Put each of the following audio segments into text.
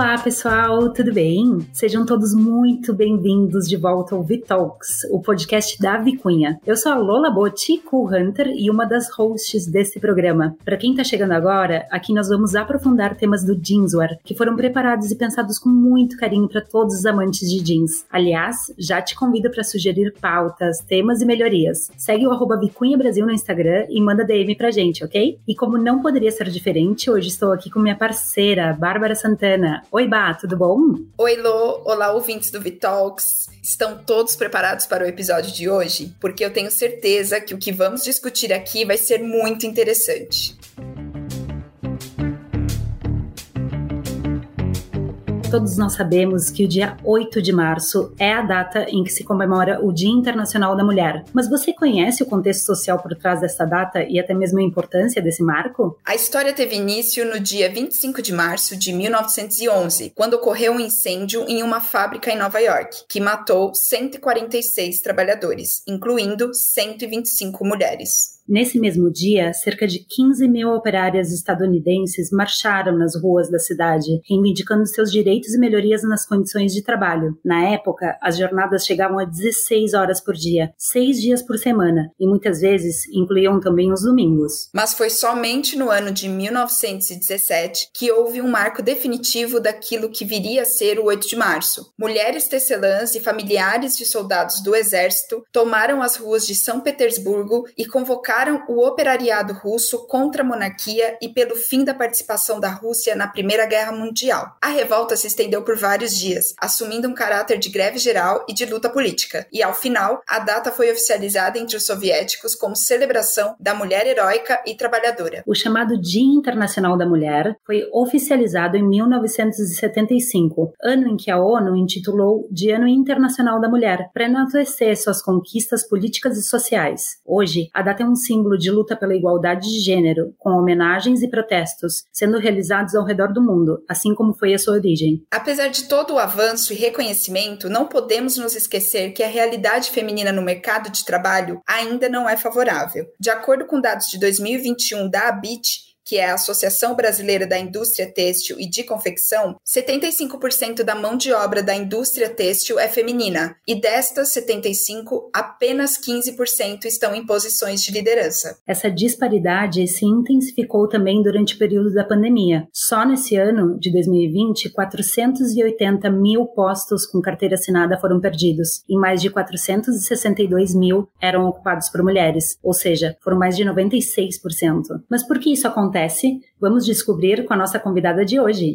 Olá, pessoal, tudo bem? Sejam todos muito bem-vindos de volta ao Vitalks, o podcast da Vicunha. Eu sou a Lola Botti, co-hunter e uma das hosts desse programa. Para quem tá chegando agora, aqui nós vamos aprofundar temas do jeanswear, que foram preparados e pensados com muito carinho para todos os amantes de jeans. Aliás, já te convido para sugerir pautas, temas e melhorias. Segue o arroba Vicunha Brasil no Instagram e manda DM pra gente, ok? E como não poderia ser diferente, hoje estou aqui com minha parceira, Bárbara Santana. Oi, Bá, tudo bom? Oi, Lô. Olá, ouvintes do Vitalks. Estão todos preparados para o episódio de hoje? Porque eu tenho certeza que o que vamos discutir aqui vai ser muito interessante. Todos nós sabemos que o dia 8 de março é a data em que se comemora o Dia Internacional da Mulher. Mas você conhece o contexto social por trás dessa data e até mesmo a importância desse marco? A história teve início no dia 25 de março de 1911, quando ocorreu um incêndio em uma fábrica em Nova York, que matou 146 trabalhadores, incluindo 125 mulheres. Nesse mesmo dia, cerca de 15 mil operárias estadunidenses marcharam nas ruas da cidade, reivindicando seus direitos e melhorias nas condições de trabalho. Na época, as jornadas chegavam a 16 horas por dia, seis dias por semana, e muitas vezes incluíam também os domingos. Mas foi somente no ano de 1917 que houve um marco definitivo daquilo que viria a ser o 8 de março. Mulheres tecelãs e familiares de soldados do exército tomaram as ruas de São Petersburgo e convocaram o operariado russo contra a monarquia e pelo fim da participação da Rússia na Primeira Guerra Mundial. A revolta se estendeu por vários dias, assumindo um caráter de greve geral e de luta política. E ao final, a data foi oficializada entre os soviéticos como celebração da mulher heróica e trabalhadora. O chamado Dia Internacional da Mulher foi oficializado em 1975, ano em que a ONU intitulou de Ano Internacional da Mulher, para enaltecer suas conquistas políticas e sociais. Hoje, a data é um símbolo de luta pela igualdade de gênero, com homenagens e protestos sendo realizados ao redor do mundo, assim como foi a sua origem. Apesar de todo o avanço e reconhecimento, não podemos nos esquecer que a realidade feminina no mercado de trabalho ainda não é favorável. De acordo com dados de 2021 da ABIT, que é a Associação Brasileira da Indústria Têxtil e de Confecção, 75% da mão de obra da indústria têxtil é feminina, e destas 75, apenas 15% estão em posições de liderança. Essa disparidade se intensificou também durante o período da pandemia. Só nesse ano de 2020, 480 mil postos com carteira assinada foram perdidos, e mais de 462 mil eram ocupados por mulheres, ou seja, foram mais de 96%. Mas por que isso acontece? Acontece? Vamos descobrir com a nossa convidada de hoje.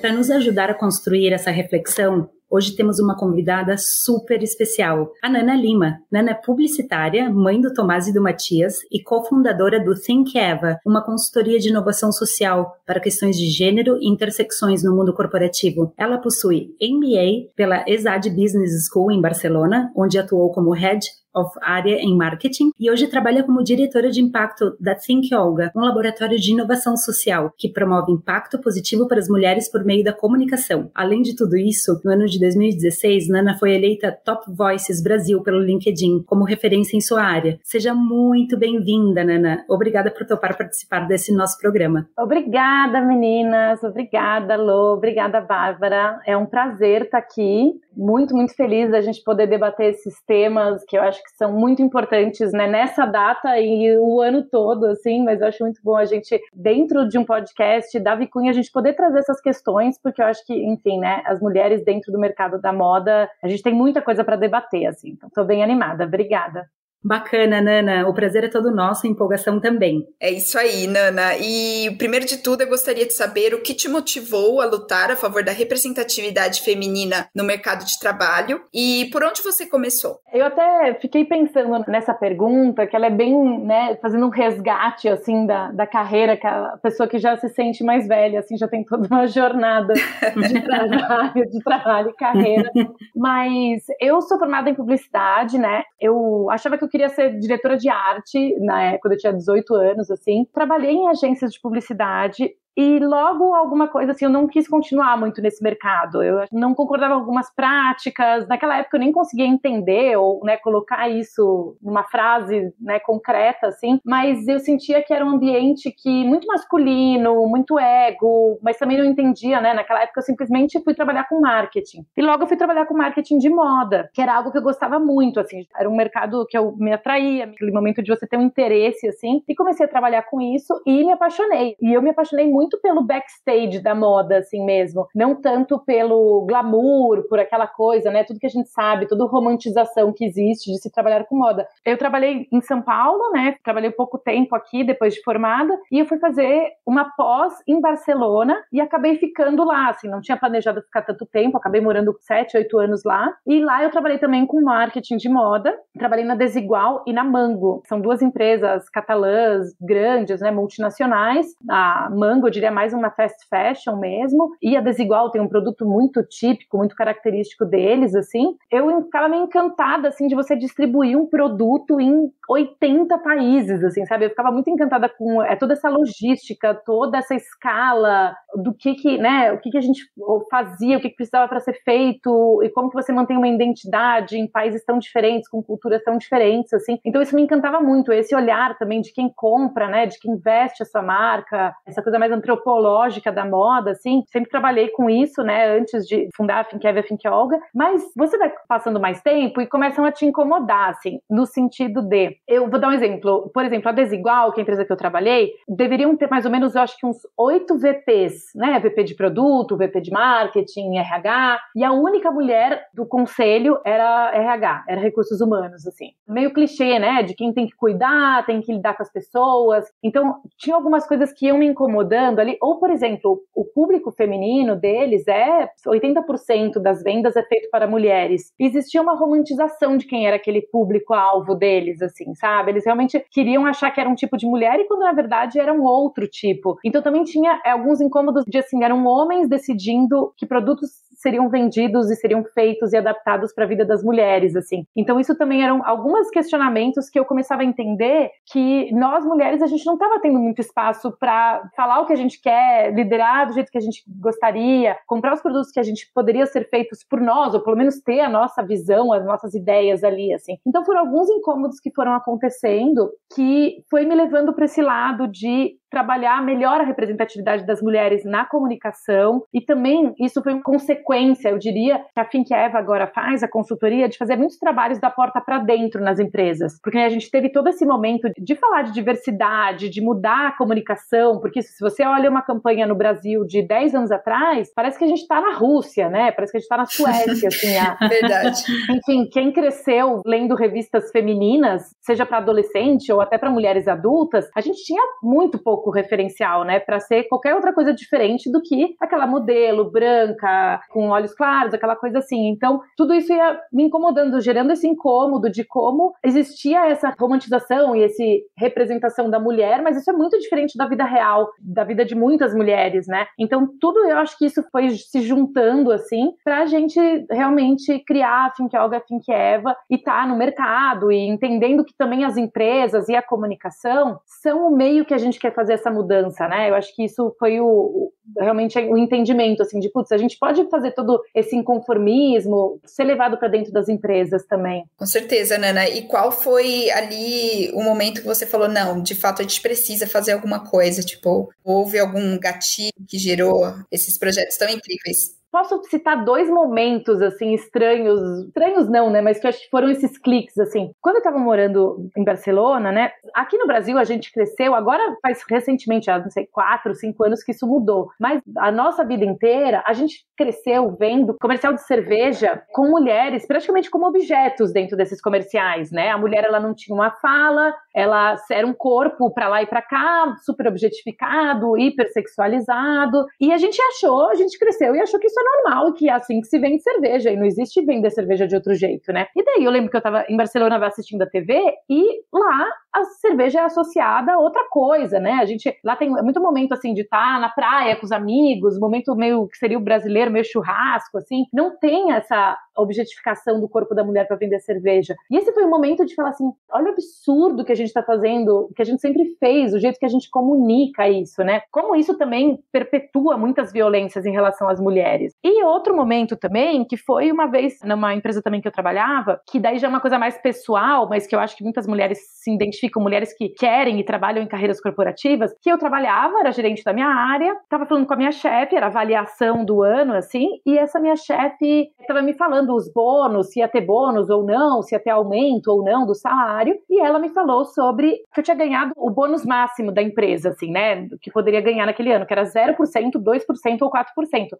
Para nos ajudar a construir essa reflexão, Hoje temos uma convidada super especial, a Nana Lima. Nana é publicitária, mãe do Tomás e do Matias e cofundadora do Think Eva, uma consultoria de inovação social para questões de gênero e intersecções no mundo corporativo. Ela possui MBA pela ESAD Business School em Barcelona, onde atuou como Head of Área em Marketing e hoje trabalha como diretora de impacto da Think Olga, um laboratório de inovação social que promove impacto positivo para as mulheres por meio da comunicação. Além de tudo isso, no ano de 2016, Nana foi eleita Top Voices Brasil pelo LinkedIn como referência em sua área. Seja muito bem-vinda, Nana. Obrigada por topar participar desse nosso programa. Obrigada, meninas. Obrigada, Lô. Obrigada, Bárbara. É um prazer estar aqui. Muito, muito feliz da gente poder debater esses temas que eu acho que são muito importantes, né, nessa data e o ano todo, assim, mas eu acho muito bom a gente, dentro de um podcast da Vicunha, a gente poder trazer essas questões, porque eu acho que, enfim, né, as mulheres dentro do mercado da moda, a gente tem muita coisa para debater, assim, então bem animada. Obrigada. Bacana, Nana. O prazer é todo nosso, a empolgação também. É isso aí, Nana. E primeiro de tudo, eu gostaria de saber o que te motivou a lutar a favor da representatividade feminina no mercado de trabalho e por onde você começou? Eu até fiquei pensando nessa pergunta, que ela é bem, né, fazendo um resgate, assim, da, da carreira, que a pessoa que já se sente mais velha, assim, já tem toda uma jornada de trabalho, de trabalho e carreira. Mas eu sou formada em publicidade, né? Eu achava que eu queria ser diretora de arte, na época, quando eu tinha 18 anos, assim. Trabalhei em agências de publicidade E logo alguma coisa assim, eu não quis continuar muito nesse mercado. Eu não concordava com algumas práticas. Naquela época eu nem conseguia entender ou né, colocar isso numa frase né, concreta, assim. Mas eu sentia que era um ambiente que muito masculino, muito ego, mas também não entendia, né? Naquela época eu simplesmente fui trabalhar com marketing. E logo eu fui trabalhar com marketing de moda, que era algo que eu gostava muito, assim. Era um mercado que eu me atraía, aquele momento de você ter um interesse, assim. E comecei a trabalhar com isso e me apaixonei. E eu me apaixonei muito pelo backstage da moda, assim mesmo. Não tanto pelo glamour, por aquela coisa, né? Tudo que a gente sabe, toda romantização que existe de se trabalhar com moda. Eu trabalhei em São Paulo, né? Trabalhei pouco tempo aqui, depois de formada. E eu fui fazer uma pós em Barcelona e acabei ficando lá, assim. Não tinha planejado ficar tanto tempo. Acabei morando sete, oito anos lá. E lá eu trabalhei também com marketing de moda. Trabalhei na Desigual e na Mango. São duas empresas catalãs grandes, né, multinacionais. A Mango, diria mais uma fast fashion mesmo, e a Desigual tem um produto muito típico, muito característico deles, assim. Eu ficava meio encantada, assim, de você distribuir um produto em 80 países, assim, sabe? Eu ficava muito encantada com é, toda essa logística, toda essa escala do que que, né, o que que a gente fazia, o que, que precisava para ser feito e como que você mantém uma identidade em países tão diferentes, com culturas tão diferentes, assim. Então isso me encantava muito, esse olhar também de quem compra, né, de quem veste a sua marca, essa coisa mais antropológica da moda, assim. Sempre trabalhei com isso, né, antes de fundar a Finkev e a Fink Olga, mas você vai passando mais tempo e começam a te incomodar, assim, no sentido de, eu vou dar um exemplo, por exemplo, a Desigual, que é a empresa que eu trabalhei, deveriam ter mais ou menos, eu acho que uns oito VPs, né, VP de produto, VP de marketing, RH, e a única mulher do conselho era RH, era recursos humanos, assim. Meio clichê, né? De quem tem que cuidar, tem que lidar com as pessoas. Então, tinha algumas coisas que iam me incomodando ali. Ou, por exemplo, o público feminino deles é 80% das vendas é feito para mulheres. Existia uma romantização de quem era aquele público-alvo deles, assim, sabe? Eles realmente queriam achar que era um tipo de mulher e quando na verdade era um outro tipo. Então também tinha é, alguns incômodos de assim, eram homens decidindo que produtos seriam vendidos e seriam feitos e adaptados para a vida das mulheres, assim. Então isso também eram alguns questionamentos que eu começava a entender que nós mulheres a gente não estava tendo muito espaço para falar o que a gente quer, liderar do jeito que a gente gostaria, comprar os produtos que a gente poderia ser feitos por nós, ou pelo menos ter a nossa visão, as nossas ideias ali, assim. Então foram alguns incômodos que foram acontecendo que foi me levando para esse lado de trabalhar melhor a representatividade das mulheres na comunicação e também isso foi uma consequência, eu diria, que a Eva agora faz, a consultoria, de fazer muitos trabalhos da porta para dentro nas empresas, porque a gente teve todo esse momento de falar de diversidade, de mudar a comunicação, porque se você olha uma campanha no Brasil de 10 anos atrás, parece que a gente está na Rússia, né? Parece que a gente está na Suécia, assim. A... Verdade. Enfim, quem cresceu lendo revistas femininas, seja para adolescente ou até para mulheres adultas, a gente tinha muito pouco pouco referencial, né? Para ser qualquer outra coisa diferente do que aquela modelo branca, com olhos claros, aquela coisa assim. Então, tudo isso ia me incomodando, gerando esse incômodo de como existia essa romantização e essa representação da mulher, mas isso é muito diferente da vida real, da vida de muitas mulheres, né? Então, tudo eu acho que isso foi se juntando assim para a gente realmente criar a Think Olga, a Think Eva e tá no mercado e entendendo que também as empresas e a comunicação são o meio que a gente quer fazer fazer essa mudança, né? Eu acho que isso foi o, o realmente o entendimento, assim, de putz, a gente pode fazer todo esse inconformismo ser levado para dentro das empresas também. Com certeza, Nana. E qual foi ali o momento que você falou, não, de fato a gente precisa fazer alguma coisa? Tipo, houve algum gatilho que gerou esses projetos tão incríveis? Posso citar dois momentos, assim, estranhos. Estranhos não, né? Mas que acho que foram esses cliques, assim. Quando eu tava morando em Barcelona, né? Aqui no Brasil a gente cresceu, agora faz recentemente, há, não sei, quatro, cinco anos que isso mudou. Mas a nossa vida inteira, a gente cresceu vendo comercial de cerveja com mulheres praticamente como objetos dentro desses comerciais, né? A mulher, ela não tinha uma fala, ela era um corpo para lá e para cá, super objetificado, hipersexualizado. E a gente achou, a gente cresceu e achou que isso normal, que é assim que se vende cerveja, e não existe vender cerveja de outro jeito, né? E daí eu lembro que eu tava em Barcelona assistindo a TV e lá a cerveja é associada a outra coisa, né? A gente lá tem muito momento assim de estar tá na praia com os amigos, momento meio que seria o brasileiro, meio churrasco, assim. Não tem essa objetificação do corpo da mulher para vender cerveja. E esse foi o momento de falar assim: olha o absurdo que a gente está fazendo, que a gente sempre fez, o jeito que a gente comunica isso, né? Como isso também perpetua muitas violências em relação às mulheres. E outro momento também, que foi uma vez numa empresa também que eu trabalhava, que daí já é uma coisa mais pessoal, mas que eu acho que muitas mulheres se identificam, mulheres que querem e trabalham em carreiras corporativas, que eu trabalhava, era gerente da minha área, estava falando com a minha chefe, era avaliação do ano, assim, e essa minha chefe estava me falando os bônus, se ia ter bônus ou não, se ia ter aumento ou não do salário, e ela me falou sobre que eu tinha ganhado o bônus máximo da empresa, assim, né, que poderia ganhar naquele ano, que era 0%, 2% ou 4%.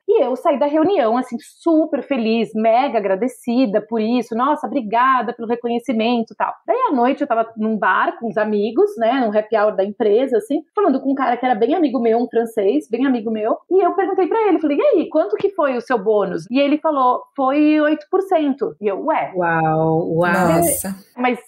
E eu saí da reunião, assim, super feliz, mega agradecida por isso, nossa, obrigada pelo reconhecimento e tal. Daí à noite eu tava num bar com os amigos, né, num happy hour da empresa, assim, falando com um cara que era bem amigo meu, um francês, bem amigo meu, e eu perguntei para ele, falei, e aí, quanto que foi o seu bônus? E ele falou, foi 8%. E eu, ué. Uau, uau. Nossa. Mas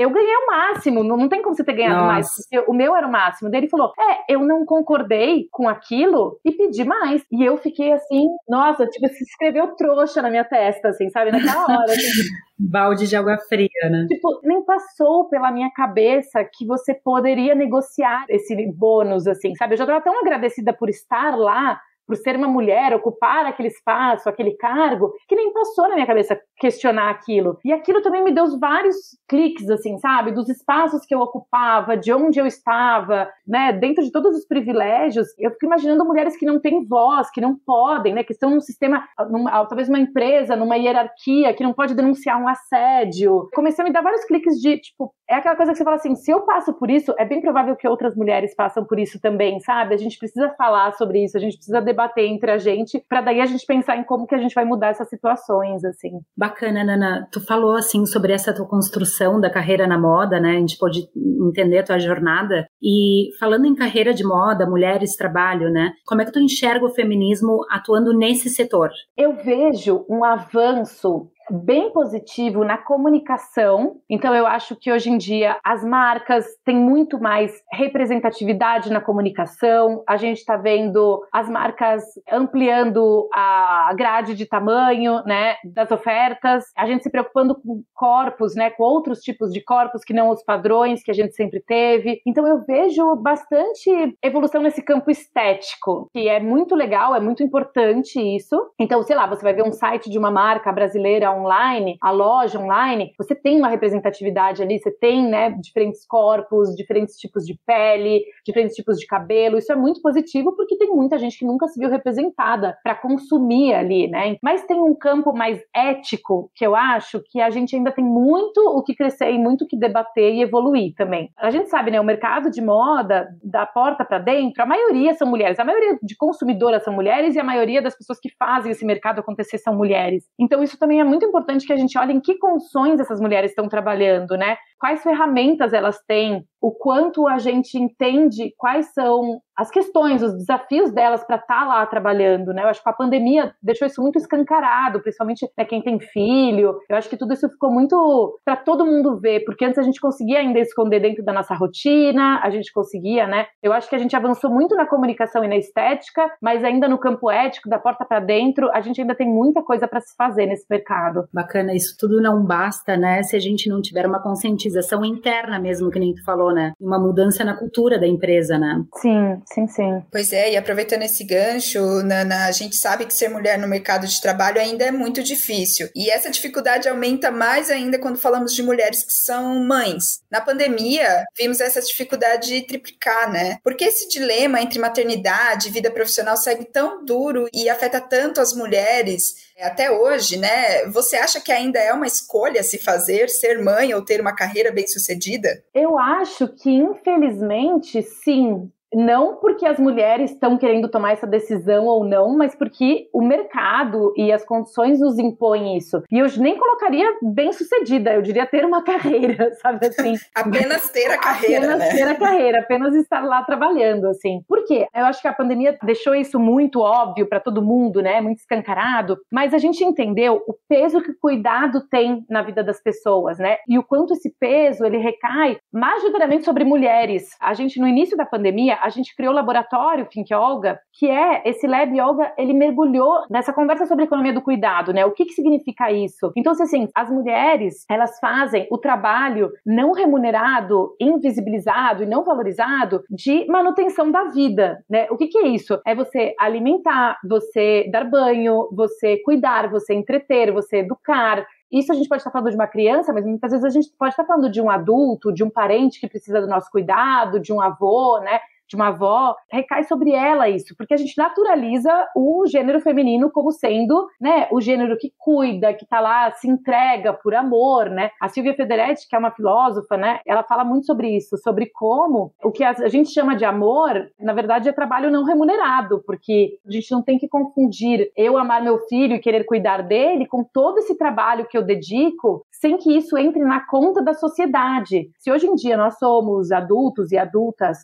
eu ganhei o máximo, não, não tem como você ter ganhado Nossa. mais. O meu era o máximo. Daí ele falou, é, eu não concordei com aquilo e pedi mais. E eu fiquei assim, nossa, tipo, se escreveu trouxa na minha testa, assim, sabe? Naquela hora. Assim. Balde de água fria, né? Tipo, nem passou pela minha cabeça que você poderia negociar esse bônus, assim, sabe? Eu já estava tão agradecida por estar lá, por ser uma mulher, ocupar aquele espaço, aquele cargo, que nem passou na minha cabeça questionar aquilo. E aquilo também me deu vários cliques, assim, sabe? Dos espaços que eu ocupava, de onde eu estava, né? Dentro de todos os privilégios, eu fico imaginando mulheres que não têm voz, que não podem, né? Que estão num sistema, numa, talvez uma empresa, numa hierarquia, que não pode denunciar um assédio. Comecei a me dar vários cliques de, tipo, é aquela coisa que você fala assim, se eu passo por isso, é bem provável que outras mulheres passam por isso também, sabe? A gente precisa falar sobre isso, a gente precisa debater entre a gente, para daí a gente pensar em como que a gente vai mudar essas situações, assim. Bacana, Nana. Tu falou assim sobre essa tua construção da carreira na moda, né? A gente pode entender a tua jornada. E falando em carreira de moda, mulheres, trabalho, né? Como é que tu enxerga o feminismo atuando nesse setor? Eu vejo um avanço bem positivo na comunicação. Então, eu acho que hoje em dia as marcas têm muito mais representatividade na comunicação. A gente está vendo as marcas ampliando a grade de tamanho, né, das ofertas. A gente se preocupando com corpos, né, com outros tipos de corpos que não os padrões que a gente sempre teve. Então, eu vejo bastante evolução nesse campo estético, que é muito legal, é muito importante isso. Então, sei lá, você vai ver um site de uma marca brasileira online, a loja online, você tem uma representatividade ali, você tem, né, diferentes corpos, diferentes tipos de pele, diferentes tipos de cabelo. Isso é muito positivo porque tem muita gente que nunca se viu representada para consumir ali, né? Mas tem um campo mais ético que eu acho que a gente ainda tem muito o que crescer e muito o que debater e evoluir também. A gente sabe, né, o mercado de moda, da porta para dentro, a maioria são mulheres, a maioria de consumidoras são mulheres e a maioria das pessoas que fazem esse mercado acontecer são mulheres. Então isso também é muito importante que a gente olhe em que condições essas mulheres estão trabalhando, né? Quais ferramentas elas têm, o quanto a gente entende quais são as questões, os desafios delas para estar tá lá trabalhando, né? Eu acho que a pandemia deixou isso muito escancarado, principalmente né, quem tem filho. Eu acho que tudo isso ficou muito para todo mundo ver, porque antes a gente conseguia ainda esconder dentro da nossa rotina, a gente conseguia, né? Eu acho que a gente avançou muito na comunicação e na estética, mas ainda no campo ético, da porta para dentro, a gente ainda tem muita coisa para se fazer nesse mercado. Bacana, isso tudo não basta, né? Se a gente não tiver uma conscientização interna mesmo, que nem tu falou, né? Uma mudança na cultura da empresa, né? Sim, sim, sim. Pois é, e aproveitando esse gancho, Nana, a gente sabe que ser mulher no mercado de trabalho ainda é muito difícil. E essa dificuldade aumenta mais ainda quando falamos de mulheres que são mães. Na pandemia, vimos essa dificuldade triplicar, né? Porque esse dilema entre maternidade e vida profissional segue tão duro e afeta tanto as mulheres até hoje, né? Você acha que ainda é uma escolha se fazer, ser mãe ou ter uma carreira bem sucedida? Eu acho que, infelizmente, sim. Não porque as mulheres estão querendo tomar essa decisão ou não, mas porque o mercado e as condições nos impõem isso. E eu nem colocaria bem sucedida, eu diria ter uma carreira, sabe assim? apenas ter a carreira. Apenas né? ter a carreira, apenas estar lá trabalhando, assim. Por quê? Eu acho que a pandemia deixou isso muito óbvio para todo mundo, né? Muito escancarado. Mas a gente entendeu o peso que o cuidado tem na vida das pessoas, né? E o quanto esse peso ele recai majoritariamente sobre mulheres. A gente, no início da pandemia, A gente criou o laboratório Think Olga, que é esse Lab Yoga, ele mergulhou nessa conversa sobre economia do cuidado, né? O que, que significa isso? Então, assim, as mulheres, elas fazem o trabalho não remunerado, invisibilizado e não valorizado de manutenção da vida, né? O que, que é isso? É você alimentar, você dar banho, você cuidar, você entreter, você educar, isso a gente pode estar falando de uma criança, mas muitas vezes a gente pode estar falando de um adulto, de um parente que precisa do nosso cuidado, de um avô, né? De uma avó, recai sobre ela isso, porque a gente naturaliza o gênero feminino como sendo, né, o gênero que cuida, que tá lá, se entrega por amor, né? A Silvia Federetti, que é uma filósofa, né, ela fala muito sobre isso, sobre como o que a gente chama de amor, na verdade é trabalho não remunerado, porque a gente não tem que confundir eu amar meu filho e querer cuidar dele com todo esse trabalho que eu dedico, sem que isso entre na conta da sociedade. Se hoje em dia nós somos adultos e adultas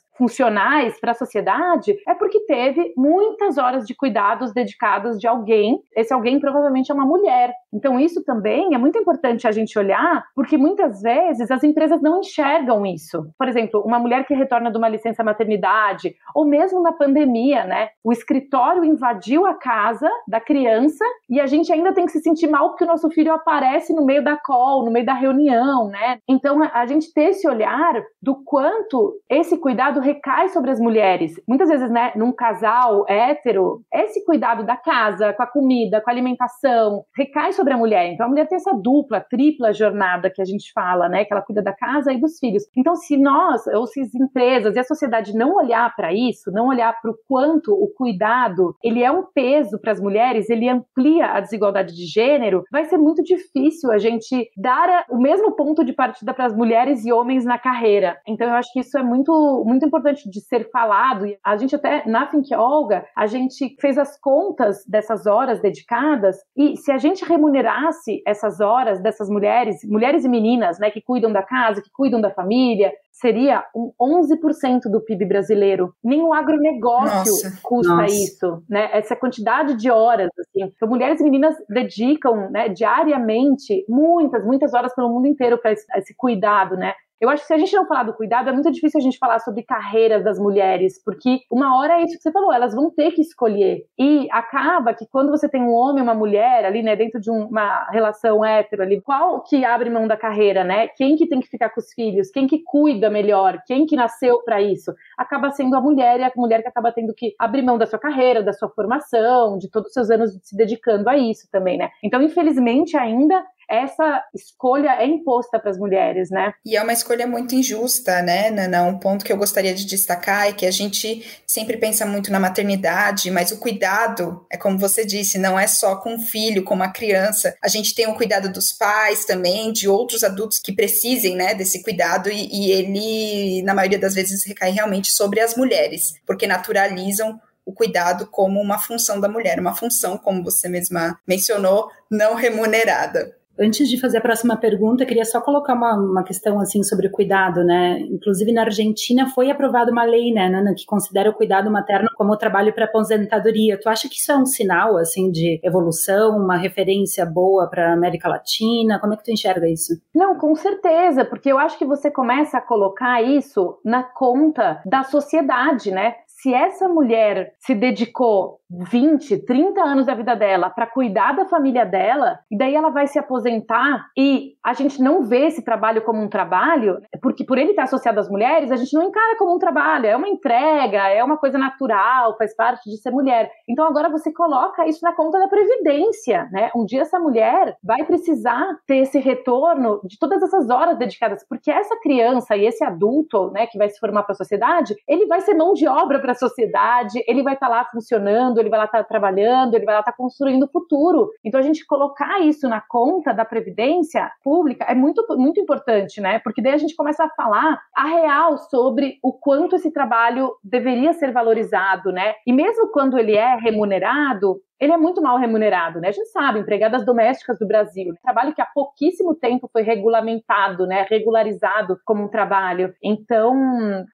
funcionais para a sociedade, é porque teve muitas horas de cuidados dedicadas de alguém. Esse alguém provavelmente é uma mulher. Então, isso também é muito importante a gente olhar, porque muitas vezes as empresas não enxergam isso. Por exemplo, uma mulher que retorna de uma licença maternidade, ou mesmo na pandemia, né? O escritório invadiu a casa da criança e a gente ainda tem que se sentir mal porque o nosso filho aparece no meio da call, no meio da reunião, né? Então, a gente ter esse olhar do quanto esse cuidado recai sobre as mulheres. Muitas vezes, né, num casal hétero, esse cuidado da casa, com a comida, com a alimentação, recai sobre a mulher. Então a mulher tem essa dupla, tripla jornada que a gente fala, né, que ela cuida da casa e dos filhos. Então se nós, ou se as empresas e a sociedade não olhar para isso, não olhar para o quanto o cuidado, ele é um peso para as mulheres, ele amplia a desigualdade de gênero, vai ser muito difícil a gente dar o mesmo ponto de partida para as mulheres e homens na carreira. Então eu acho que isso é muito muito importante de ser falado. A gente até, na Think Olga, a gente fez as contas dessas horas dedicadas e se a gente remunerasse essas horas dessas mulheres, mulheres e meninas, né, que cuidam da casa, que cuidam da família, seria um 11% do PIB brasileiro. Nem o agronegócio nossa, custa nossa. isso, né? Essa quantidade de horas, assim. Então, mulheres e meninas dedicam, né, diariamente muitas, muitas horas pelo mundo inteiro para esse, esse cuidado, né? Eu acho que se a gente não falar do cuidado, é muito difícil a gente falar sobre carreiras das mulheres, porque uma hora é isso que você falou, elas vão ter que escolher. E acaba que quando você tem um homem e uma mulher ali, né, dentro de uma relação hétero ali, qual que abre mão da carreira, né? Quem que tem que ficar com os filhos? Quem que cuida melhor? Quem que nasceu para isso? Acaba sendo a mulher e a mulher que acaba tendo que abrir mão da sua carreira, da sua formação, de todos os seus anos se dedicando a isso também, né? Então, infelizmente, ainda essa escolha é imposta para as mulheres, né? E é uma escolha muito injusta, né, Nana? Um ponto que eu gostaria de destacar é que a gente sempre pensa muito na maternidade, mas o cuidado, é como você disse, não é só com o filho, com uma criança. A gente tem o cuidado dos pais também, de outros adultos que precisem, né, desse cuidado, e, e ele, na maioria das vezes, recai realmente sobre as mulheres, porque naturalizam o cuidado como uma função da mulher, uma função, como você mesma mencionou, não remunerada. Antes de fazer a próxima pergunta, queria só colocar uma, uma questão assim sobre o cuidado, né? Inclusive na Argentina foi aprovada uma lei, né, Nana, que considera o cuidado materno como trabalho para aposentadoria. Tu acha que isso é um sinal assim de evolução, uma referência boa para a América Latina? Como é que tu enxerga isso? Não, com certeza, porque eu acho que você começa a colocar isso na conta da sociedade, né? se essa mulher se dedicou 20, 30 anos da vida dela para cuidar da família dela, e daí ela vai se aposentar e a gente não vê esse trabalho como um trabalho, porque por ele estar associado às mulheres, a gente não encara como um trabalho, é uma entrega, é uma coisa natural, faz parte de ser mulher. Então agora você coloca isso na conta da previdência, né? Um dia essa mulher vai precisar ter esse retorno de todas essas horas dedicadas, porque essa criança e esse adulto, né, que vai se formar para a sociedade, ele vai ser mão de obra para a sociedade, ele vai estar tá lá funcionando ele vai lá estar tá trabalhando, ele vai lá estar tá construindo o futuro. Então a gente colocar isso na conta da previdência pública é muito, muito importante, né? Porque daí a gente começa a falar a real sobre o quanto esse trabalho deveria ser valorizado, né? E mesmo quando ele é remunerado, ele é muito mal remunerado, né? A gente sabe, empregadas domésticas do Brasil, trabalho que há pouquíssimo tempo foi regulamentado, né? Regularizado como um trabalho. Então,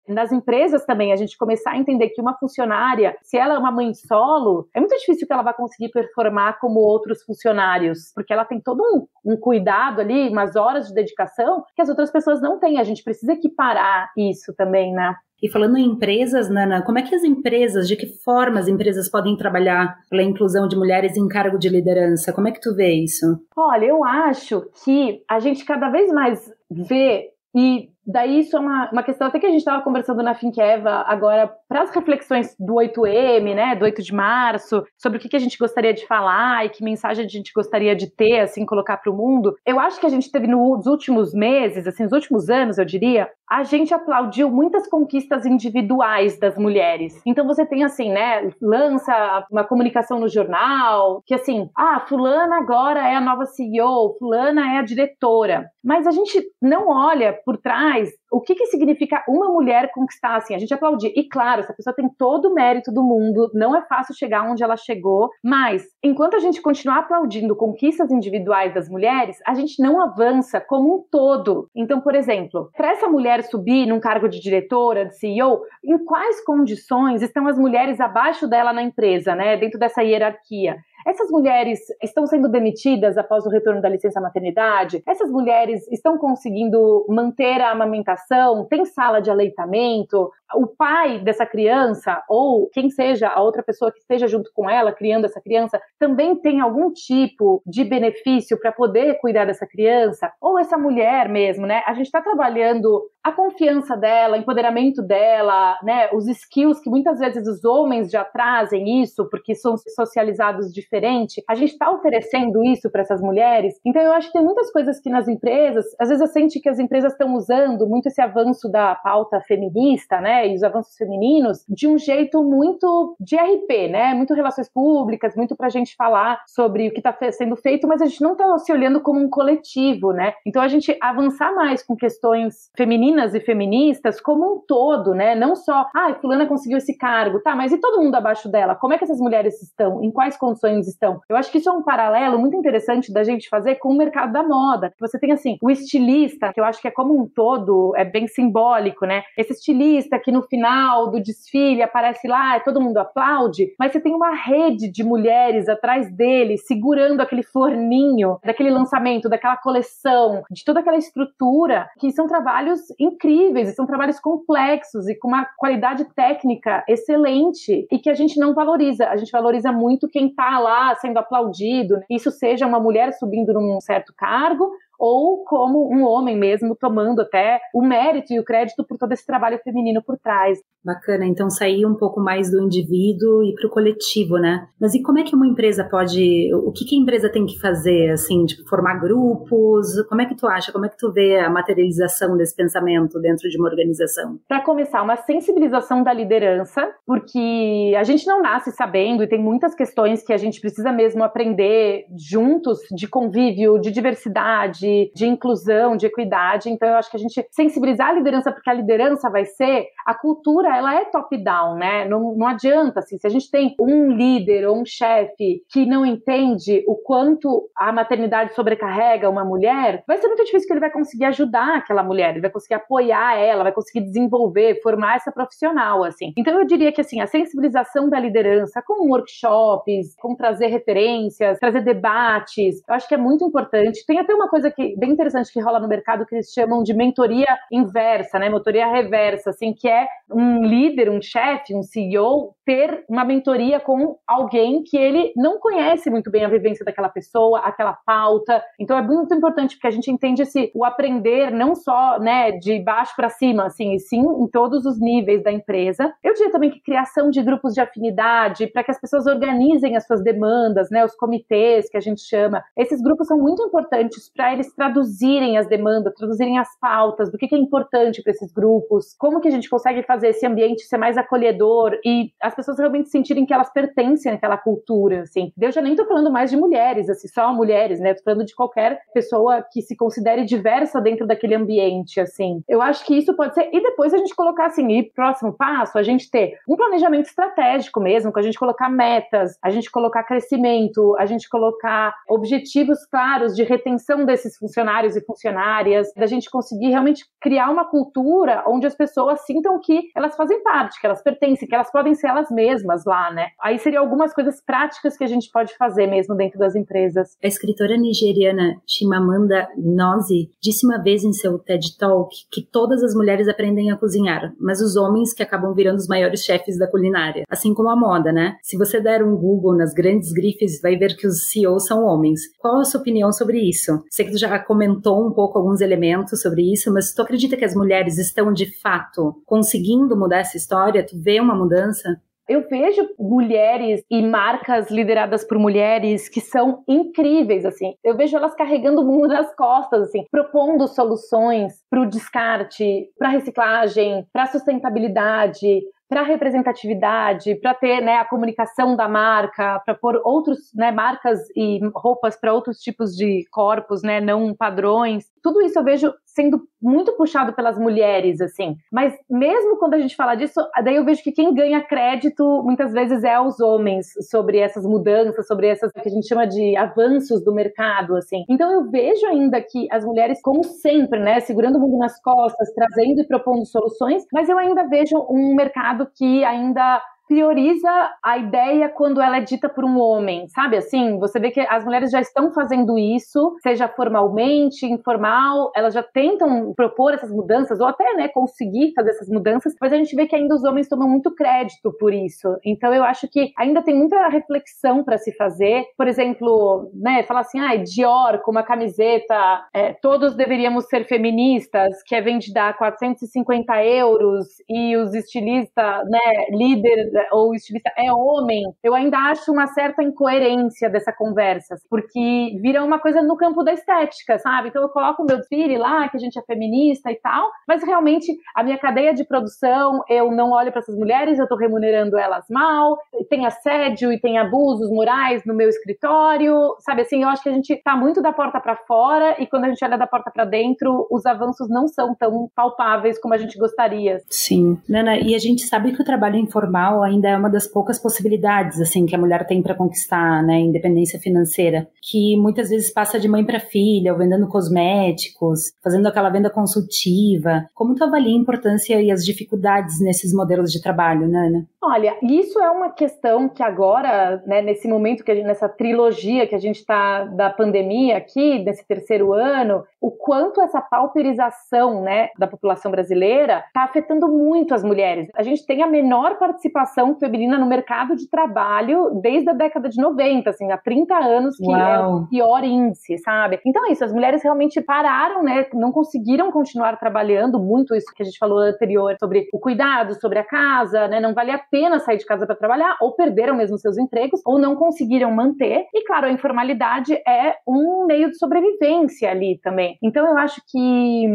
nas empresas também, a gente começar a entender que uma funcionária, se ela é uma mãe solo, é muito difícil que ela vá conseguir performar como outros funcionários, porque ela tem todo um, um cuidado ali, umas horas de dedicação que as outras pessoas não têm. A gente precisa equiparar isso também, né? E falando em empresas, Nana, como é que as empresas, de que forma as empresas podem trabalhar pela inclusão de mulheres em cargo de liderança? Como é que tu vê isso? Olha, eu acho que a gente cada vez mais vê e daí isso é uma, uma questão até que a gente estava conversando na Finqueva agora para as reflexões do 8M, né, do 8 de março, sobre o que, que a gente gostaria de falar e que mensagem a gente gostaria de ter, assim, colocar para o mundo. Eu acho que a gente teve nos últimos meses, assim, nos últimos anos, eu diria, a gente aplaudiu muitas conquistas individuais das mulheres. Então você tem assim, né, lança uma comunicação no jornal, que assim, ah, fulana agora é a nova CEO, fulana é a diretora. Mas a gente não olha por trás o que, que significa uma mulher conquistar assim? A gente aplaudir. E claro, essa pessoa tem todo o mérito do mundo, não é fácil chegar onde ela chegou, mas enquanto a gente continuar aplaudindo conquistas individuais das mulheres, a gente não avança como um todo. Então, por exemplo, para essa mulher subir num cargo de diretora, de CEO, em quais condições estão as mulheres abaixo dela na empresa, né? Dentro dessa hierarquia? Essas mulheres estão sendo demitidas após o retorno da licença maternidade? Essas mulheres estão conseguindo manter a amamentação? Tem sala de aleitamento? O pai dessa criança, ou quem seja a outra pessoa que esteja junto com ela, criando essa criança, também tem algum tipo de benefício para poder cuidar dessa criança? Ou essa mulher mesmo, né? A gente está trabalhando a confiança dela, empoderamento dela, né? Os skills que muitas vezes os homens já trazem isso, porque são socializados de diferente, a gente está oferecendo isso para essas mulheres. Então eu acho que tem muitas coisas que nas empresas, às vezes eu sinto que as empresas estão usando muito esse avanço da pauta feminista, né, e os avanços femininos de um jeito muito de RP, né, muito relações públicas, muito para a gente falar sobre o que está sendo feito, mas a gente não está se olhando como um coletivo, né. Então a gente avançar mais com questões femininas e feministas como um todo, né, não só, ah, fulana conseguiu esse cargo, tá, mas e todo mundo abaixo dela? Como é que essas mulheres estão? Em quais condições estão. Eu acho que isso é um paralelo muito interessante da gente fazer com o mercado da moda. Você tem assim, o estilista, que eu acho que é como um todo, é bem simbólico, né? Esse estilista que no final do desfile aparece lá, e todo mundo aplaude, mas você tem uma rede de mulheres atrás dele, segurando aquele forninho daquele lançamento, daquela coleção, de toda aquela estrutura, que são trabalhos incríveis, são trabalhos complexos e com uma qualidade técnica excelente e que a gente não valoriza. A gente valoriza muito quem está lá lá sendo aplaudido, né? isso seja uma mulher subindo num certo cargo ou como um homem mesmo tomando até o mérito e o crédito por todo esse trabalho feminino por trás. Bacana, então sair um pouco mais do indivíduo e para o coletivo, né? Mas e como é que uma empresa pode, o que, que a empresa tem que fazer, assim, tipo, formar grupos? Como é que tu acha, como é que tu vê a materialização desse pensamento dentro de uma organização? Para começar, uma sensibilização da liderança, porque a gente não nasce sabendo e tem muitas questões que a gente precisa mesmo aprender juntos de convívio, de diversidade, de, de inclusão, de equidade. Então, eu acho que a gente sensibilizar a liderança, porque a liderança vai ser, a cultura, ela é top-down, né? Não, não adianta, assim, se a gente tem um líder ou um chefe que não entende o quanto a maternidade sobrecarrega uma mulher, vai ser muito difícil que ele vai conseguir ajudar aquela mulher, ele vai conseguir apoiar ela, vai conseguir desenvolver, formar essa profissional, assim. Então, eu diria que, assim, a sensibilização da liderança com workshops, com trazer referências, trazer debates, eu acho que é muito importante. Tem até uma coisa que que, bem interessante que rola no mercado que eles chamam de mentoria inversa, né? Mentoria reversa, assim, que é um líder, um chefe, um CEO ter uma mentoria com alguém que ele não conhece muito bem a vivência daquela pessoa, aquela pauta. Então é muito importante porque a gente entende esse o aprender não só, né, de baixo para cima, assim, e sim em todos os níveis da empresa. Eu diria também que criação de grupos de afinidade para que as pessoas organizem as suas demandas, né, os comitês que a gente chama. Esses grupos são muito importantes para eles traduzirem as demandas, traduzirem as pautas, do que, que é importante para esses grupos, como que a gente consegue fazer esse ambiente ser mais acolhedor e as pessoas realmente sentirem que elas pertencem àquela cultura, assim. Eu já nem tô falando mais de mulheres, assim, só mulheres, né? Tô falando de qualquer pessoa que se considere diversa dentro daquele ambiente, assim. Eu acho que isso pode ser. E depois a gente colocar, assim, e próximo passo, a gente ter um planejamento estratégico mesmo, com a gente colocar metas, a gente colocar crescimento, a gente colocar objetivos claros de retenção desses funcionários e funcionárias, da gente conseguir realmente criar uma cultura onde as pessoas sintam que elas fazem parte, que elas pertencem, que elas podem ser elas mesmas lá, né? Aí seriam algumas coisas práticas que a gente pode fazer mesmo dentro das empresas. A escritora nigeriana Chimamanda Ngozi disse uma vez em seu TED Talk que todas as mulheres aprendem a cozinhar, mas os homens que acabam virando os maiores chefes da culinária, assim como a moda, né? Se você der um Google nas grandes grifes, vai ver que os CEOs são homens. Qual a sua opinião sobre isso? Sei que tu já comentou um pouco alguns elementos sobre isso, mas tu acredita que as mulheres estão de fato conseguindo mudar essa história? Tu vê uma mudança? Eu vejo mulheres e marcas lideradas por mulheres que são incríveis, assim. Eu vejo elas carregando o mundo nas costas, assim, propondo soluções para o descarte, para reciclagem, para sustentabilidade, para representatividade, para ter né, a comunicação da marca, para pôr outros né, marcas e roupas para outros tipos de corpos, né, não padrões. Tudo isso eu vejo sendo muito puxado pelas mulheres, assim. Mas mesmo quando a gente fala disso, daí eu vejo que quem ganha crédito muitas vezes é os homens sobre essas mudanças, sobre essas que a gente chama de avanços do mercado, assim. Então eu vejo ainda que as mulheres, como sempre, né, segurando o mundo nas costas, trazendo e propondo soluções, mas eu ainda vejo um mercado que ainda prioriza a ideia quando ela é dita por um homem, sabe? Assim, você vê que as mulheres já estão fazendo isso, seja formalmente, informal, elas já tentam propor essas mudanças ou até, né, conseguir fazer essas mudanças, mas a gente vê que ainda os homens tomam muito crédito por isso. Então eu acho que ainda tem muita reflexão para se fazer. Por exemplo, né, falar assim, ah, Dior com uma camiseta, é, todos deveríamos ser feministas, que é vendida a 450 euros e os estilistas, né, líder ou estilista é homem, eu ainda acho uma certa incoerência dessa conversa, porque vira uma coisa no campo da estética, sabe? Então eu coloco o meu desfile lá, que a gente é feminista e tal, mas realmente a minha cadeia de produção, eu não olho para essas mulheres, eu estou remunerando elas mal, tem assédio e tem abusos morais no meu escritório, sabe assim? Eu acho que a gente está muito da porta para fora e quando a gente olha da porta para dentro, os avanços não são tão palpáveis como a gente gostaria. Sim. Nana, e a gente sabe que o trabalho informal ainda é uma das poucas possibilidades assim que a mulher tem para conquistar, né, independência financeira, que muitas vezes passa de mãe para filha, ou vendendo cosméticos, fazendo aquela venda consultiva. Como tu avalia a importância e as dificuldades nesses modelos de trabalho, né, Ana? Olha, isso é uma questão que agora, né, nesse momento que a gente, nessa trilogia que a gente está da pandemia aqui, nesse terceiro ano, o quanto essa pauperização, né, da população brasileira está afetando muito as mulheres. A gente tem a menor participação participação feminina no mercado de trabalho desde a década de 90, assim, há 30 anos que Uau. é o pior índice, sabe? Então é isso, as mulheres realmente pararam, né? Não conseguiram continuar trabalhando muito isso que a gente falou anterior sobre o cuidado, sobre a casa, né? Não vale a pena sair de casa para trabalhar, ou perderam mesmo seus empregos, ou não conseguiram manter. E claro, a informalidade é um meio de sobrevivência ali também. Então eu acho que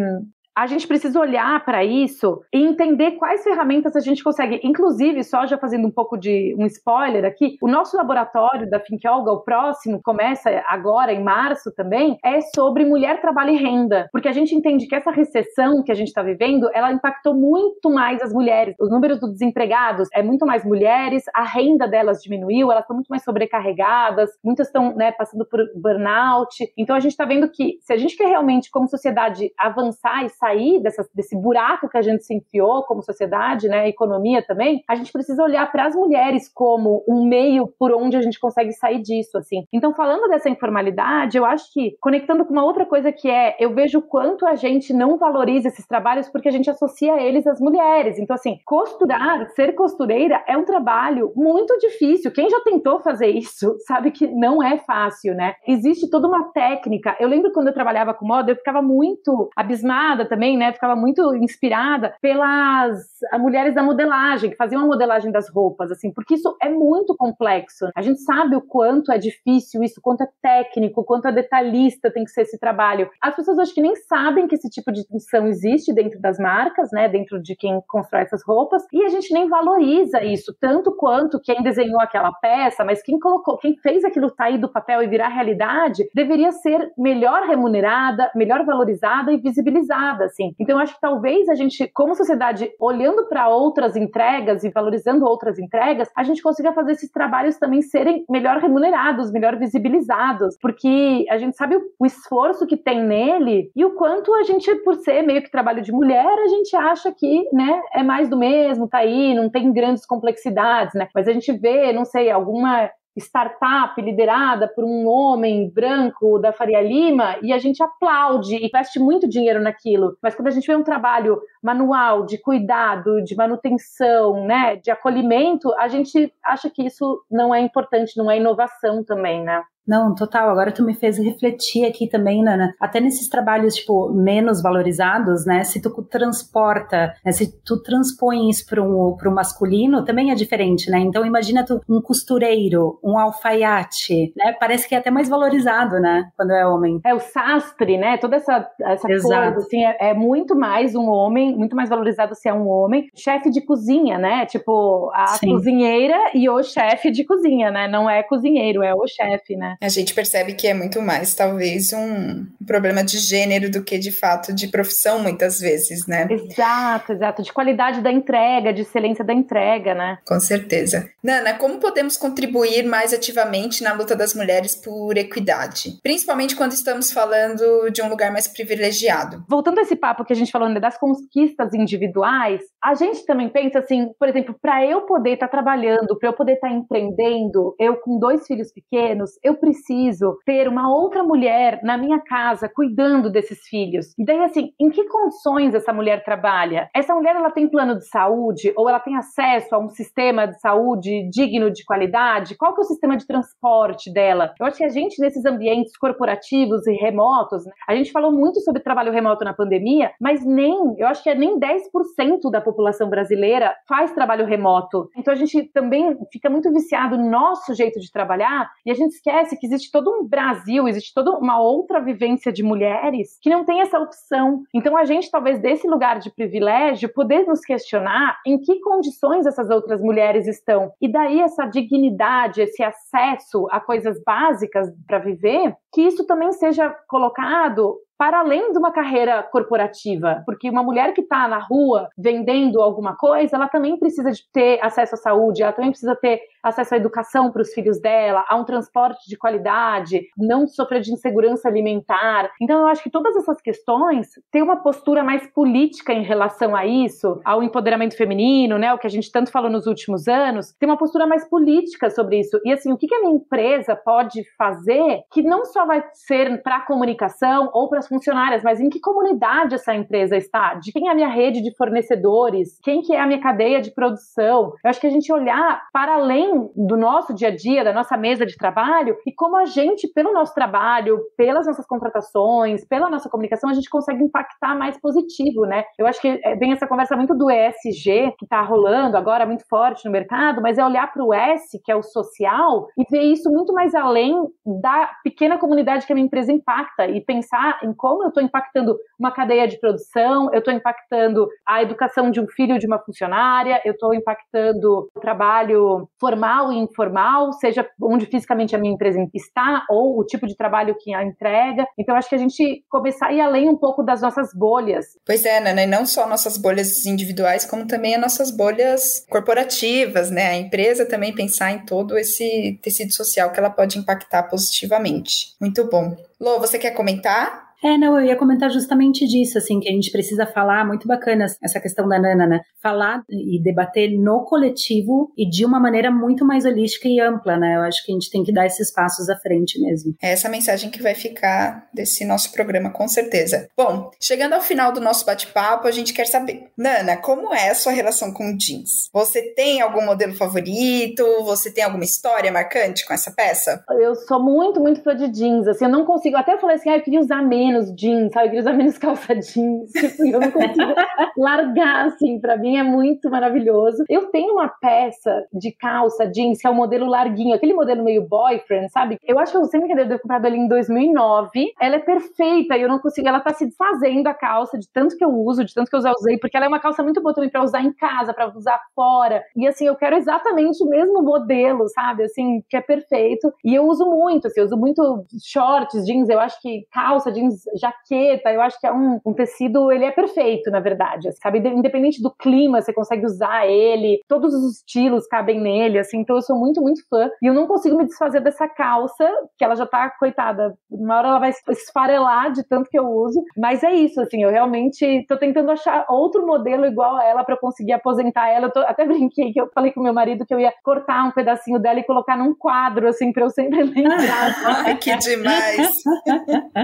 a gente precisa olhar para isso e entender quais ferramentas a gente consegue. Inclusive, só já fazendo um pouco de um spoiler aqui, o nosso laboratório da Think Olga, o próximo, começa agora em março também, é sobre mulher, trabalho e renda. Porque a gente entende que essa recessão que a gente está vivendo, ela impactou muito mais as mulheres. Os números dos desempregados é muito mais mulheres, a renda delas diminuiu, elas estão muito mais sobrecarregadas, muitas estão né, passando por burnout. Então a gente está vendo que se a gente quer realmente, como sociedade, avançar e sair dessa, desse buraco que a gente se enfiou como sociedade, né, economia também, a gente precisa olhar para as mulheres como um meio por onde a gente consegue sair disso, assim. Então, falando dessa informalidade, eu acho que conectando com uma outra coisa que é, eu vejo quanto a gente não valoriza esses trabalhos porque a gente associa eles às mulheres. Então, assim, costurar, ser costureira é um trabalho muito difícil. Quem já tentou fazer isso sabe que não é fácil, né? Existe toda uma técnica. Eu lembro quando eu trabalhava com moda, eu ficava muito abismada também, né? Ficava muito inspirada pelas mulheres da modelagem, que faziam a modelagem das roupas, assim, porque isso é muito complexo. A gente sabe o quanto é difícil isso, quanto é técnico, quanto é detalhista tem que ser esse trabalho. As pessoas acho que nem sabem que esse tipo de função existe dentro das marcas, né? Dentro de quem constrói essas roupas, e a gente nem valoriza isso, tanto quanto quem desenhou aquela peça, mas quem colocou, quem fez aquilo sair do papel e virar realidade, deveria ser melhor remunerada, melhor valorizada e visibilizada assim. Então, eu acho que talvez a gente, como sociedade, olhando para outras entregas e valorizando outras entregas, a gente consiga fazer esses trabalhos também serem melhor remunerados, melhor visibilizados, porque a gente sabe o, o esforço que tem nele e o quanto a gente, por ser meio que trabalho de mulher, a gente acha que, né, é mais do mesmo, tá aí, não tem grandes complexidades, né? Mas a gente vê, não sei, alguma startup liderada por um homem branco da Faria Lima e a gente aplaude e investe muito dinheiro naquilo. Mas quando a gente vê um trabalho manual de cuidado, de manutenção, né, de acolhimento, a gente acha que isso não é importante, não é inovação também, né? Não, total. Agora tu me fez refletir aqui também, Nana. Até nesses trabalhos, tipo, menos valorizados, né? Se tu transporta, né? se tu transpõe isso para um, pro masculino, também é diferente, né? Então imagina tu um costureiro, um alfaiate, né? Parece que é até mais valorizado, né? Quando é homem. É o sastre, né? Toda essa, essa coisa, assim, é, é, muito mais um homem, muito mais valorizado se é um homem. Chefe de cozinha, né? Tipo, a Sim. cozinheira e o chefe de cozinha, né? Não é cozinheiro, é o chefe, né? A gente percebe que é muito mais, talvez, um problema de gênero do que de fato de profissão, muitas vezes, né? Exato, exato. De qualidade da entrega, de excelência da entrega, né? Com certeza. Nana, como podemos contribuir mais ativamente na luta das mulheres por equidade? Principalmente quando estamos falando de um lugar mais privilegiado. Voltando a esse papo que a gente falou né, das conquistas individuais, a gente também pensa assim, por exemplo, para eu poder estar tá trabalhando, para eu poder estar tá empreendendo, eu com dois filhos pequenos, eu preciso ter uma outra mulher na minha casa cuidando desses filhos. E daí, assim, em que condições essa mulher trabalha? Essa mulher, ela tem plano de saúde ou ela tem acesso a um sistema de saúde digno de qualidade? Qual que é o sistema de transporte dela? Eu acho que a gente, nesses ambientes corporativos e remotos, né, a gente falou muito sobre trabalho remoto na pandemia, mas nem, eu acho que é nem 10% da população brasileira faz trabalho remoto. Então a gente também fica muito viciado no nosso jeito de trabalhar e a gente esquece que existe todo um Brasil, existe toda uma outra vivência de mulheres que não tem essa opção. Então, a gente, talvez desse lugar de privilégio, poder nos questionar em que condições essas outras mulheres estão. E daí, essa dignidade, esse acesso a coisas básicas para viver, que isso também seja colocado para além de uma carreira corporativa, porque uma mulher que está na rua vendendo alguma coisa, ela também precisa de ter acesso à saúde, ela também precisa ter acesso à educação para os filhos dela, a um transporte de qualidade, não sofrer de insegurança alimentar. Então eu acho que todas essas questões têm uma postura mais política em relação a isso, ao empoderamento feminino, né, o que a gente tanto falou nos últimos anos, tem uma postura mais política sobre isso. E assim, o que a minha empresa pode fazer que não só vai ser para a comunicação ou para as funcionárias, mas em que comunidade essa empresa está? De quem é a minha rede de fornecedores? Quem que é a minha cadeia de produção? Eu acho que a gente olhar para além do nosso dia a dia, da nossa mesa de trabalho e como a gente, pelo nosso trabalho, pelas nossas contratações, pela nossa comunicação, a gente consegue impactar mais positivo, né? Eu acho que vem essa conversa muito do ESG que está rolando agora muito forte no mercado, mas é olhar para o S, que é o social, e ver isso muito mais além da pequena comunidade que a minha empresa impacta e pensar em como eu estou impactando uma cadeia de produção, eu estou impactando a educação de um filho de uma funcionária, eu estou impactando o trabalho formal e informal, seja onde fisicamente a minha empresa está, ou o tipo de trabalho que a entrega. Então, acho que a gente começar a ir além um pouco das nossas bolhas. Pois é, Nana, e não só nossas bolhas individuais, como também as nossas bolhas corporativas, né? A empresa também pensar em todo esse tecido social que ela pode impactar positivamente. Muito bom. Lô, você quer comentar? É, não, eu ia comentar justamente disso, assim, que a gente precisa falar, muito bacana essa questão da Nana, né? Falar e debater no coletivo e de uma maneira muito mais holística e ampla, né? Eu acho que a gente tem que dar esses passos à frente mesmo. É essa mensagem que vai ficar desse nosso programa, com certeza. Bom, chegando ao final do nosso bate-papo, a gente quer saber, Nana, como é a sua relação com jeans? Você tem algum modelo favorito? Você tem alguma história marcante com essa peça? Eu sou muito, muito fã de jeans, assim, eu não consigo, até falei assim, ah, eu queria usar menos menos jeans, sabe? Eu queria usar menos calça jeans. Eu não consigo largar, assim. Pra mim é muito maravilhoso. Eu tenho uma peça de calça jeans que é o modelo larguinho, aquele modelo meio boyfriend, sabe? Eu acho que eu sempre que eu devo comprado ali em 2009. Ela é perfeita e eu não consigo. Ela tá se desfazendo a calça de tanto que eu uso, de tanto que eu já usei, porque ela é uma calça muito boa também pra usar em casa, pra usar fora. E assim, eu quero exatamente o mesmo modelo, sabe? Assim, que é perfeito. E eu uso muito, assim, eu uso muito shorts, jeans. Eu acho que calça jeans jaqueta, eu acho que é um, um tecido, ele é perfeito, na verdade, sabe? Independente do clima, você consegue usar ele, todos os estilos cabem nele, assim, então eu sou muito, muito fã. E eu não consigo me desfazer dessa calça, que ela já tá, coitada, uma hora ela vai esfarelar de tanto que eu uso, mas é isso, assim, eu realmente tô tentando achar outro modelo igual a ela para conseguir aposentar ela. Eu tô, até brinquei que eu falei com meu marido que eu ia cortar um pedacinho dela e colocar num quadro, assim, pra eu sempre lembrar. Ai, que demais!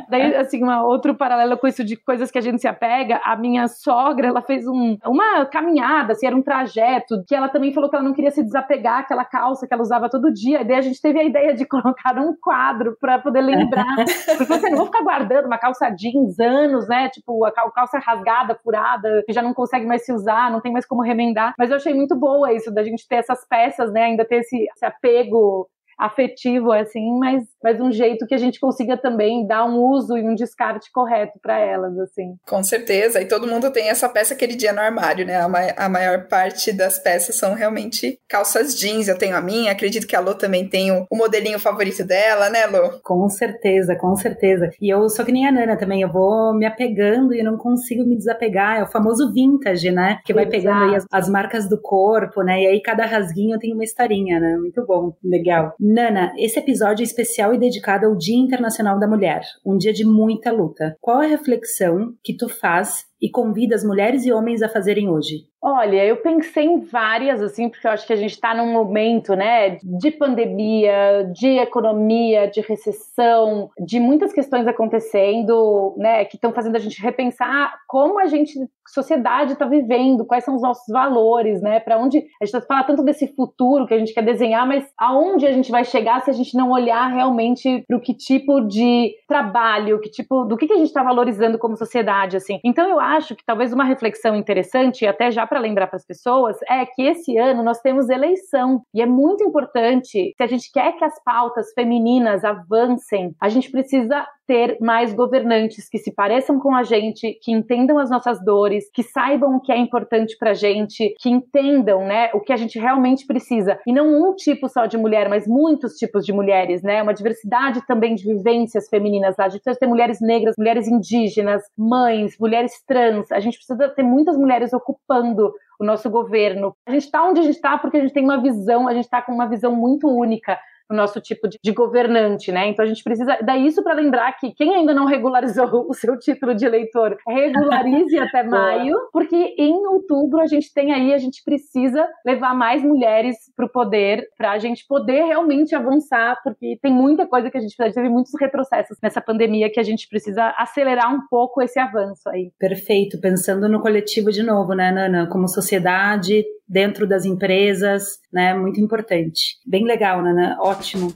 Daí, assim, um outro paralelo com isso de coisas que a gente se apega, a minha sogra, ela fez um, uma caminhada, assim, era um trajeto, que ela também falou que ela não queria se desapegar aquela calça que ela usava todo dia, e daí a gente teve a ideia de colocar um quadro para poder lembrar. Porque você não vou ficar guardando uma calça jeans anos, né? Tipo, a calça rasgada, furada, que já não consegue mais se usar, não tem mais como remendar. Mas eu achei muito boa isso, da gente ter essas peças, né? Ainda ter esse, esse apego afetivo, assim, mas, mas um jeito que a gente consiga também dar um uso e um descarte correto para elas, assim. Com certeza, e todo mundo tem essa peça aquele dia no armário, né? A, ma a maior parte das peças são realmente calças jeans. Eu tenho a minha, acredito que a Lô também tem o, o modelinho favorito dela, né, Lô? Com certeza, com certeza. E eu sou que nem a Nana também, eu vou me apegando e não consigo me desapegar. É o famoso vintage, né? Que vai Exato. pegando aí as, as marcas do corpo, né? E aí cada rasguinho tem uma historinha, né? Muito bom, legal. Nana, esse episódio é especial e dedicado ao Dia Internacional da Mulher, um dia de muita luta. Qual é a reflexão que tu faz e convida as mulheres e homens a fazerem hoje? Olha, eu pensei em várias, assim, porque eu acho que a gente está num momento, né, de pandemia, de economia, de recessão, de muitas questões acontecendo, né, que estão fazendo a gente repensar como a gente, sociedade, está vivendo, quais são os nossos valores, né, para onde a gente fala tanto desse futuro que a gente quer desenhar, mas aonde a gente vai chegar se a gente não olhar realmente para o que tipo de trabalho, que tipo, do que, que a gente está valorizando como sociedade, assim. Então eu acho que talvez uma reflexão interessante, até já para lembrar para as pessoas, é que esse ano nós temos eleição. E é muito importante, se a gente quer que as pautas femininas avancem, a gente precisa ter mais governantes que se pareçam com a gente, que entendam as nossas dores, que saibam o que é importante pra gente, que entendam, né, o que a gente realmente precisa. E não um tipo só de mulher, mas muitos tipos de mulheres, né? Uma diversidade também de vivências femininas. A gente precisa ter mulheres negras, mulheres indígenas, mães, mulheres trans. A gente precisa ter muitas mulheres ocupando o nosso governo. A gente está onde a gente está porque a gente tem uma visão, a gente está com uma visão muito única o nosso tipo de, de, governante, né? Então a gente precisa dar isso para lembrar que quem ainda não regularizou o seu título de eleitor, regularize até maio, porque em outubro a gente tem aí, a gente precisa levar mais mulheres para o poder, para a gente poder realmente avançar, porque tem muita coisa que a gente precisa, teve muitos retrocessos nessa pandemia que a gente precisa acelerar um pouco esse avanço aí. Perfeito, pensando no coletivo de novo, né, Nana? Como sociedade, dentro das empresas, né? Muito importante. Bem legal, né? Ótimo.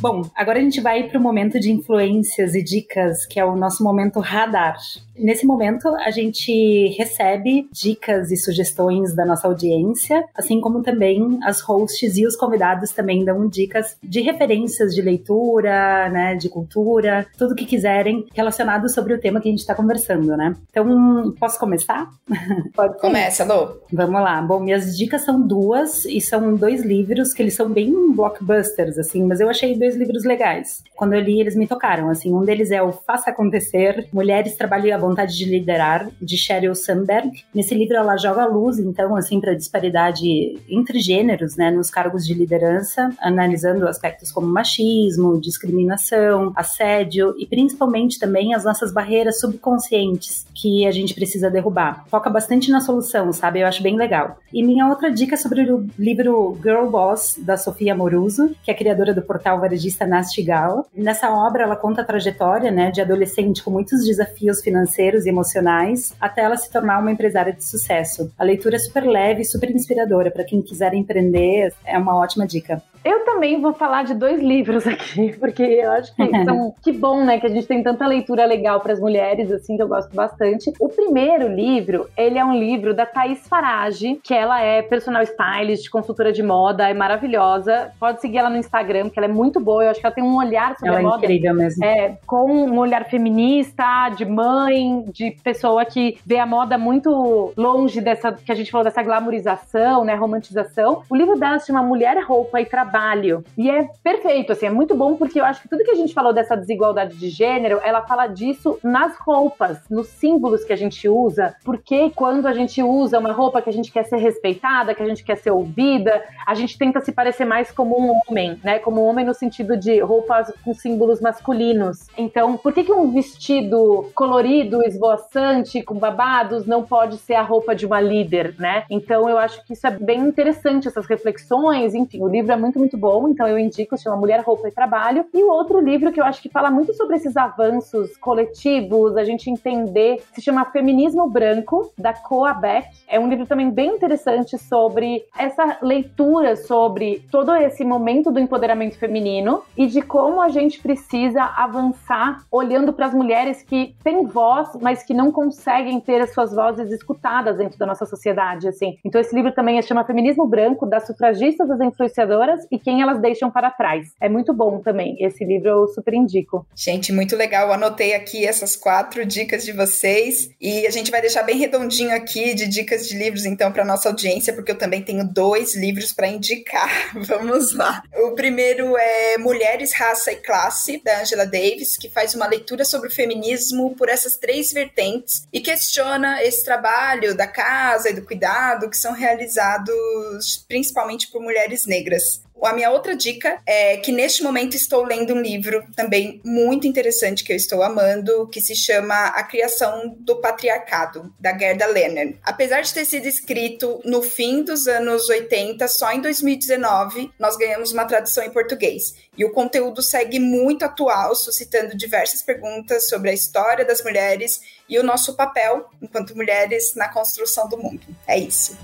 Bom, agora a gente vai para o momento de influências e dicas, que é o nosso momento radar. Nesse momento, a gente recebe dicas e sugestões da nossa audiência, assim como também as hosts e os convidados também dão dicas de referências de leitura, né, de cultura, tudo que quiserem relacionado sobre o tema que a gente está conversando, né? Então, posso começar? Pode Começa, Lô. Vamos lá. Bom, minhas dicas são duas e são dois livros que eles são bem blockbusters, assim, mas eu achei dois livros legais. Quando eu li, eles me tocaram, assim. Um deles é o Faça Acontecer, Mulheres Trabalham e a Vontade de Liderar, de Sheryl Sandberg. Nesse livro ela joga luz, então, assim, para a disparidade entre gêneros, né, nos cargos de liderança, analisando aspectos como machismo, discriminação, assédio e principalmente também as nossas barreiras subconscientes que a gente precisa derrubar. Foca bastante na solução, sabe? Eu acho bem legal. E minha outra dica é sobre o livro Girl Boss, da Sofia Moruso, que é criadora do portal Nastigal. Nessa obra, ela conta a trajetória né, de adolescente com muitos desafios financeiros financeiros e emocionais, até ela se tornar uma empresária de sucesso. A leitura é super leve e super inspiradora. Para quem quiser empreender, é uma ótima dica. Eu também vou falar de dois livros aqui, porque eu acho que são. que bom, né? Que a gente tem tanta leitura legal para as mulheres, assim, que eu gosto bastante. O primeiro livro, ele é um livro da Thaís Farage, que ela é personal stylist, consultora de moda, é maravilhosa. Pode seguir ela no Instagram, que ela é muito boa. Eu acho que ela tem um olhar sobre ela a é moda. incrível mesmo. É, com um olhar feminista, de mãe, de pessoa que vê a moda muito longe dessa, que a gente falou, dessa glamorização, né? Romantização. O livro dela se chama Mulher, Roupa e Trabalho trabalho. E é perfeito, assim, é muito bom porque eu acho que tudo que a gente falou dessa desigualdade de gênero, ela fala disso nas roupas, nos símbolos que a gente usa, porque quando a gente usa uma roupa que a gente quer ser respeitada, que a gente quer ser ouvida, a gente tenta se parecer mais como um homem, né? Como um homem no sentido de roupas com símbolos masculinos. Então, por que, que um vestido colorido, esvoaçante, com babados, não pode ser a roupa de uma líder, né? Então, eu acho que isso é bem interessante, essas reflexões. Enfim, o livro é muito, muito bom, então eu indico, se chama Mulher, Roupa e Trabalho. E o outro livro que eu acho que fala muito sobre esses avanços coletivos, a gente entender, se chama Feminismo Branco, da Coa Beck. É um livro também bem interessante sobre essa leitura sobre todo esse momento do empoderamento feminino e de como a gente precisa avançar olhando para as mulheres que têm voz, mas que não conseguem ter as suas vozes escutadas dentro da nossa sociedade, assim. Então esse livro também chama Feminismo Branco, das sufragistas, das influenciadoras e quem elas deixam para trás. É muito bom também. Esse livro eu super indico. Gente, muito legal. Eu anotei aqui essas quatro dicas de vocês e a gente vai deixar bem redondinho aqui de dicas de livros então para nossa audiência, porque eu também tenho dois livros para indicar. Vamos lá. O primeiro é Mulheres, Raça e Classe, da Angela Davis, que faz uma leitura sobre o feminismo por essas três vertentes e questiona esse trabalho da casa e do cuidado que são realizados principalmente por mulheres negras. A minha outra dica é que neste momento estou lendo um livro também muito interessante que eu estou amando, que se chama A Criação do Patriarcado, da Gerda Lerner. Apesar de ter sido escrito no fim dos anos 80, só em 2019 nós ganhamos uma tradução em português. E o conteúdo segue muito atual, suscitando diversas perguntas sobre a história das mulheres e o nosso papel enquanto mulheres na construção do mundo. É isso.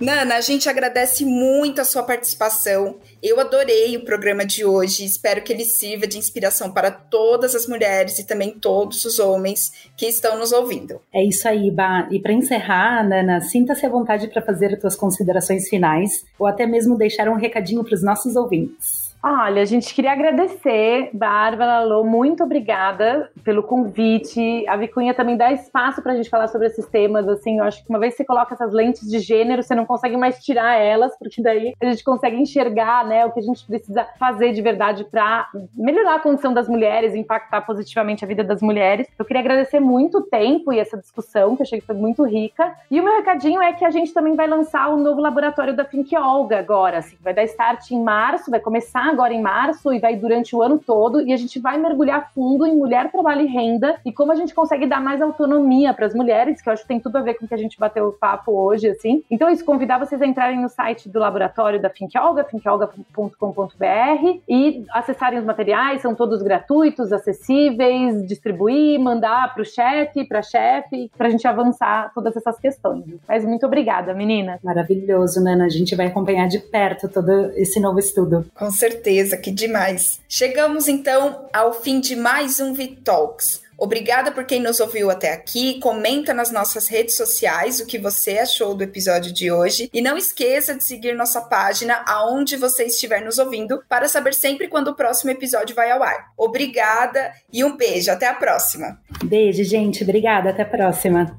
Nana, a gente agradece muito a sua participação. Eu adorei o programa de hoje. Espero que ele sirva de inspiração para todas as mulheres e também todos os homens que estão nos ouvindo. É isso aí, Ba. E para encerrar, Nana, sinta-se à vontade para fazer as suas considerações finais ou até mesmo deixar um recadinho para os nossos ouvintes. Olha, a gente queria agradecer, Bárbara, Lô, muito obrigada pelo convite. A Vicunha também dá espaço para a gente falar sobre esses temas, assim, eu acho que uma vez que você coloca essas lentes de gênero, você não consegue mais tirar elas, porque daí a gente consegue enxergar, né, o que a gente precisa fazer de verdade para melhorar a condição das mulheres, impactar positivamente a vida das mulheres. Eu queria agradecer muito o tempo e essa discussão, que eu achei que foi muito rica. E o meu recadinho é que a gente também vai lançar o novo laboratório da Think Olga agora, assim, vai dar start em março, vai começar agora em março e vai durante o ano todo e a gente vai mergulhar fundo em mulher, trabalho e renda e como a gente consegue dar mais autonomia para as mulheres, que eu acho que tem tudo a ver com o que a gente bateu o papo hoje, assim. Então, isso, convidar vocês a entrarem no site do laboratório da Finkolga, finkolga.com.br e acessarem os materiais, são todos gratuitos, acessíveis, distribuir, mandar para o chefe, para a chefe, para a gente avançar todas essas questões. Mas muito obrigada, menina. Maravilhoso, Nana. A gente vai acompanhar de perto todo esse novo estudo. Com certeza certeza, que demais. Chegamos então ao fim de mais um VTalks. Obrigada por quem nos ouviu até aqui. Comenta nas nossas redes sociais o que você achou do episódio de hoje. E não esqueça de seguir nossa página aonde você estiver nos ouvindo para saber sempre quando o próximo episódio vai ao ar. Obrigada e um beijo. Até a próxima. Beijo, gente. Obrigada. Até a próxima.